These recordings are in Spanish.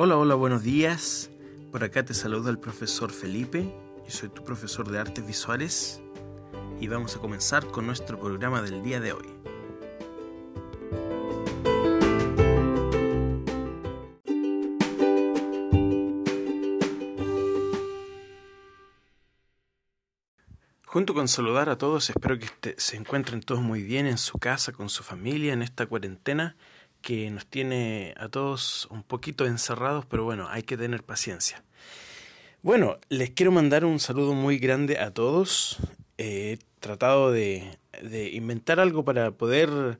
Hola, hola, buenos días. Por acá te saluda el profesor Felipe. Yo soy tu profesor de artes visuales y vamos a comenzar con nuestro programa del día de hoy. Junto con saludar a todos, espero que se encuentren todos muy bien en su casa, con su familia, en esta cuarentena que nos tiene a todos un poquito encerrados, pero bueno, hay que tener paciencia. Bueno, les quiero mandar un saludo muy grande a todos. He tratado de, inventar algo para poder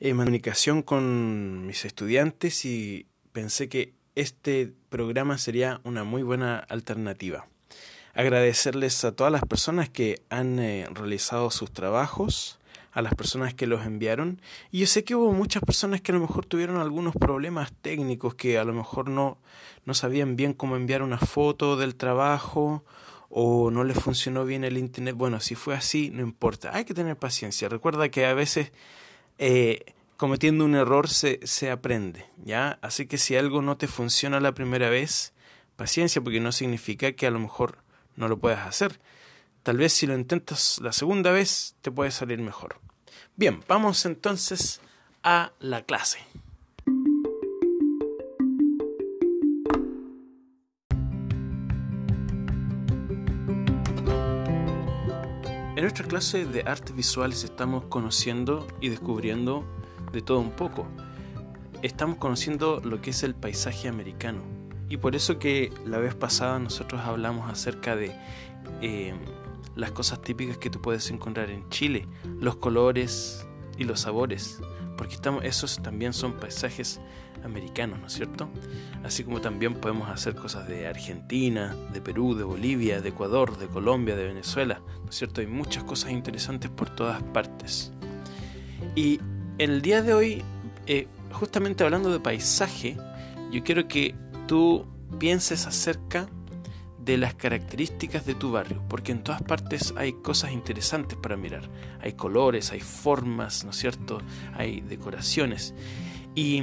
en comunicación con mis estudiantes y pensé que este programa sería una muy buena alternativa. Agradecerles a todas las personas que han eh, realizado sus trabajos, a las personas que los enviaron. Y yo sé que hubo muchas personas que a lo mejor tuvieron algunos problemas técnicos, que a lo mejor no, no sabían bien cómo enviar una foto del trabajo o no les funcionó bien el internet. Bueno, si fue así, no importa. Hay que tener paciencia. Recuerda que a veces eh, cometiendo un error se, se aprende, ¿ya? Así que si algo no te funciona la primera vez, paciencia, porque no significa que a lo mejor no lo puedas hacer. Tal vez si lo intentas la segunda vez te puede salir mejor. Bien, vamos entonces a la clase. En nuestra clase de artes visuales estamos conociendo y descubriendo de todo un poco. Estamos conociendo lo que es el paisaje americano. Y por eso que la vez pasada nosotros hablamos acerca de eh, las cosas típicas que tú puedes encontrar en Chile, los colores y los sabores, porque estamos, esos también son paisajes americanos, ¿no es cierto? Así como también podemos hacer cosas de Argentina, de Perú, de Bolivia, de Ecuador, de Colombia, de Venezuela, ¿no es cierto? Hay muchas cosas interesantes por todas partes. Y el día de hoy, eh, justamente hablando de paisaje, yo quiero que tú pienses acerca de las características de tu barrio, porque en todas partes hay cosas interesantes para mirar. Hay colores, hay formas, ¿no es cierto? Hay decoraciones. Y,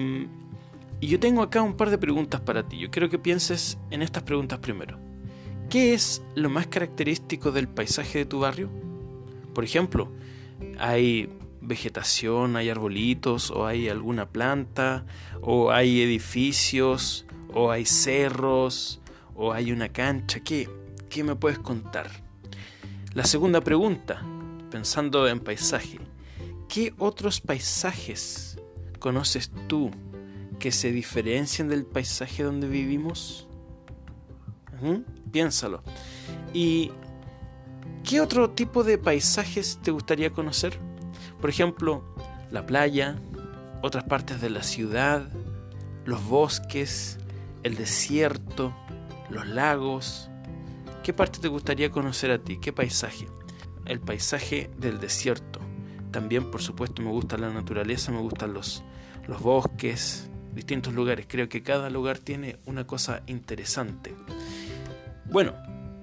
y, yo tengo acá un par de preguntas para ti. Yo quiero que pienses en estas preguntas primero. ¿Qué es lo más característico del paisaje de tu barrio? Por ejemplo, hay vegetación, hay arbolitos, o hay alguna planta, o hay edificios, o hay cerros, o hay una cancha? ¿Qué, qué me puedes contar? La segunda pregunta, pensando en paisaje, ¿qué otros paisajes conoces tú que se diferencian del paisaje donde vivimos? Piénsalo. ¿Y qué otro tipo de paisajes te gustaría conocer? Por ejemplo, la playa, otras partes de la ciudad, los bosques, el desierto, los lagos. ¿Qué parte te gustaría conocer a ti? ¿Qué paisaje? El paisaje del desierto. También, por supuesto, me gusta la naturaleza, me gustan los, los bosques, distintos lugares. Creo que cada lugar tiene una cosa interesante. Bueno,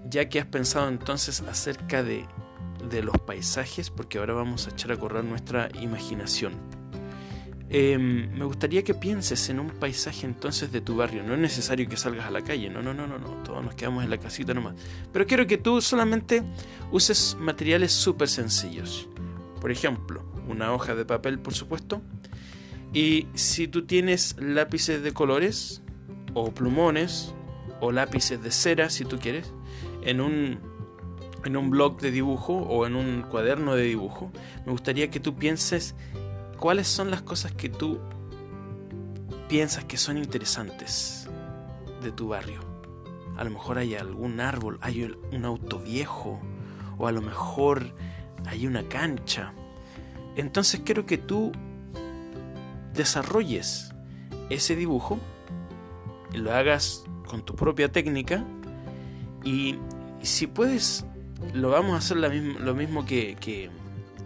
ya que has pensado entonces acerca de, de los paisajes, porque ahora vamos a echar a correr nuestra imaginación. Em, me gustaría que pienses en un paisaje entonces de tu barrio. No es necesario que salgas a la calle, no, no, no, no, no. Todos nos quedamos en la casita nomás. Pero quiero que tú solamente uses materiales súper sencillos. Por ejemplo, una hoja de papel, por supuesto. Y si tú tienes lápices de colores, o plumones, o lápices de cera, si tú quieres, en un, en un blog de dibujo o en un cuaderno de dibujo, me gustaría que tú pienses ¿cuáles son las cosas que tú piensas que son interesantes de tu barrio? A lo mejor hay algún árbol, hay un auto viejo, o a lo mejor hay una cancha. Entonces quiero que tú desarrolles ese dibujo, y lo hagas con tu propia técnica y, si puedes, lo vamos a hacer lo mismo que,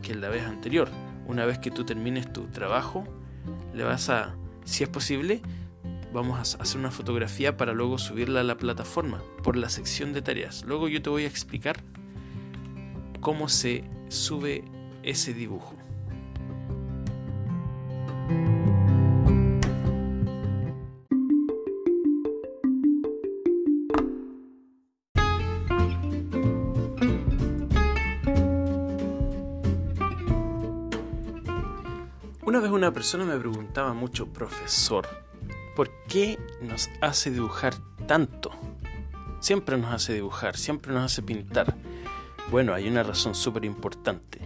la vez anterior una vez que tú termines tu trabajo, le vas a, si es posible, vamos a hacer una fotografía para luego subirla a la plataforma por la sección de tareas. Luego yo te voy a explicar cómo se sube ese dibujo. Una vez una persona me preguntaba mucho, profesor, ¿por qué nos hace dibujar tanto? Siempre nos hace dibujar, siempre nos hace pintar. Bueno, hay una razón súper importante.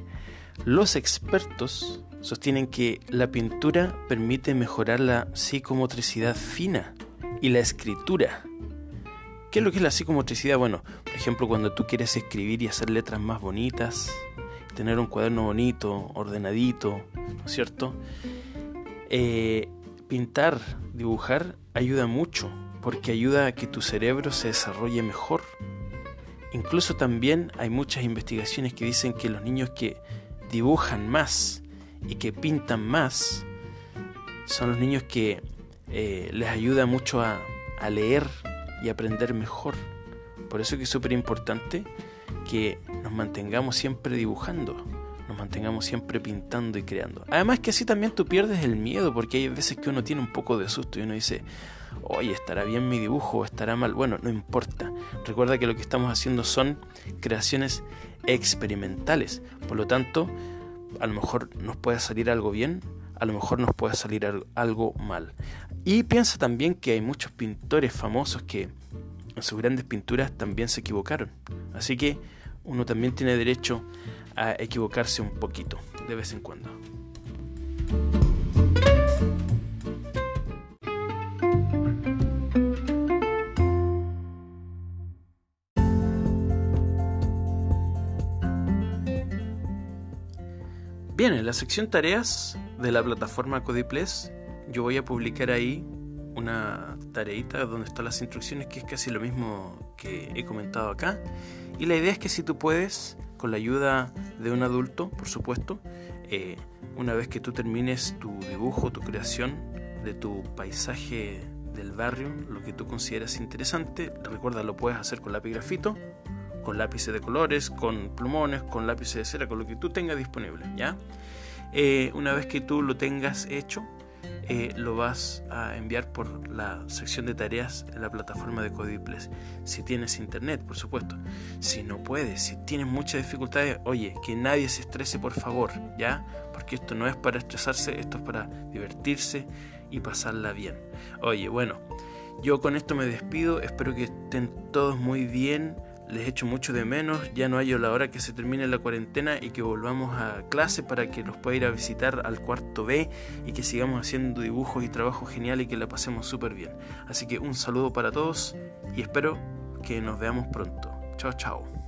Los expertos sostienen que la pintura permite mejorar la psicomotricidad fina y la escritura. ¿Qué es lo que es la psicomotricidad? Bueno, por ejemplo, cuando tú quieres escribir y hacer letras más bonitas, tener un cuaderno bonito, ordenadito, ¿no es cierto? Eh, pintar, dibujar ayuda mucho porque ayuda a que tu cerebro se desarrolle mejor. Incluso también hay muchas investigaciones que dicen que los niños que dibujan más y que pintan más son los niños que eh, les ayuda mucho a, leer y aprender mejor. Por eso que es súper importante que nos mantengamos siempre dibujando, mantengamos siempre pintando y creando. Además que así también tú pierdes el miedo, porque hay veces que uno tiene un poco de susto y uno dice, oye, ¿estará bien mi dibujo estará mal? Bueno, no importa. Recuerda que lo que estamos haciendo son creaciones experimentales. Por lo tanto, a lo mejor nos puede salir algo bien, a lo mejor nos puede salir algo mal. Y piensa también que hay muchos pintores famosos que en sus grandes pinturas también se equivocaron. Así que uno también tiene derecho a equivocarse un poquito de vez en cuando. Bien, en la sección tareas de la plataforma Codiples, yo voy a publicar ahí una tareita donde están las instrucciones, que es casi lo mismo que he comentado acá. Y la idea es que si tú puedes, con la ayuda de un adulto, por supuesto, eh, una vez que tú termines tu dibujo, tu creación de tu paisaje del barrio, lo que tú consideras interesante, recuerda, lo puedes hacer con lápiz grafito, con lápices de colores, con plumones, con lápices de cera, con lo que tú tengas disponible, ¿ya? Eh, una vez que tú lo tengas hecho, eh, lo vas a enviar por la sección de tareas en la plataforma de Codiples. Si tienes internet, por supuesto. Si no puedes, si tienes muchas dificultades, oye, que nadie se estrese, por favor, ¿ya? Porque esto no es para estresarse, esto es para divertirse y pasarla bien. Oye, bueno, yo con esto me despido, espero que estén todos muy bien les echo mucho de menos, ya no hay la hora que se termine la cuarentena y que volvamos a clase para que los pueda ir a visitar al cuarto B y que sigamos haciendo dibujos y trabajos geniales y que la pasemos súper bien. Así que un saludo para todos y espero que nos veamos pronto. Chao, chao.